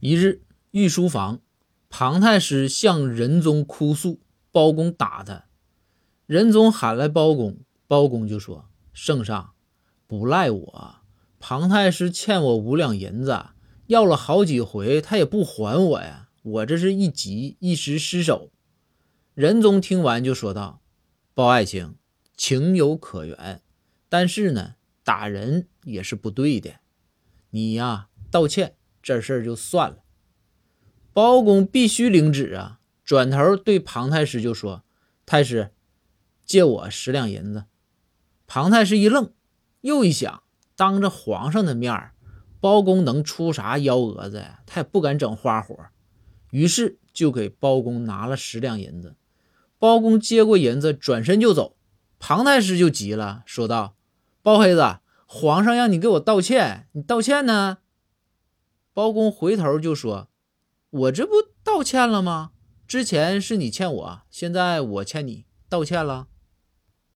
一日，御书房，庞太师向仁宗哭诉包公打他。仁宗喊来包公，包公就说：“圣上，不赖我，庞太师欠我五两银子，要了好几回，他也不还我呀。我这是一急，一时失手。”仁宗听完就说道：“包爱卿，情有可原，但是呢，打人也是不对的。你呀，道歉。”这事儿就算了，包公必须领旨啊！转头对庞太师就说：“太师，借我十两银子。”庞太师一愣，又一想，当着皇上的面儿，包公能出啥幺蛾子呀？他也不敢整花活，于是就给包公拿了十两银子。包公接过银子，转身就走。庞太师就急了，说道：“包黑子，皇上让你给我道歉，你道歉呢？”包公回头就说：“我这不道歉了吗？之前是你欠我，现在我欠你，道歉了。”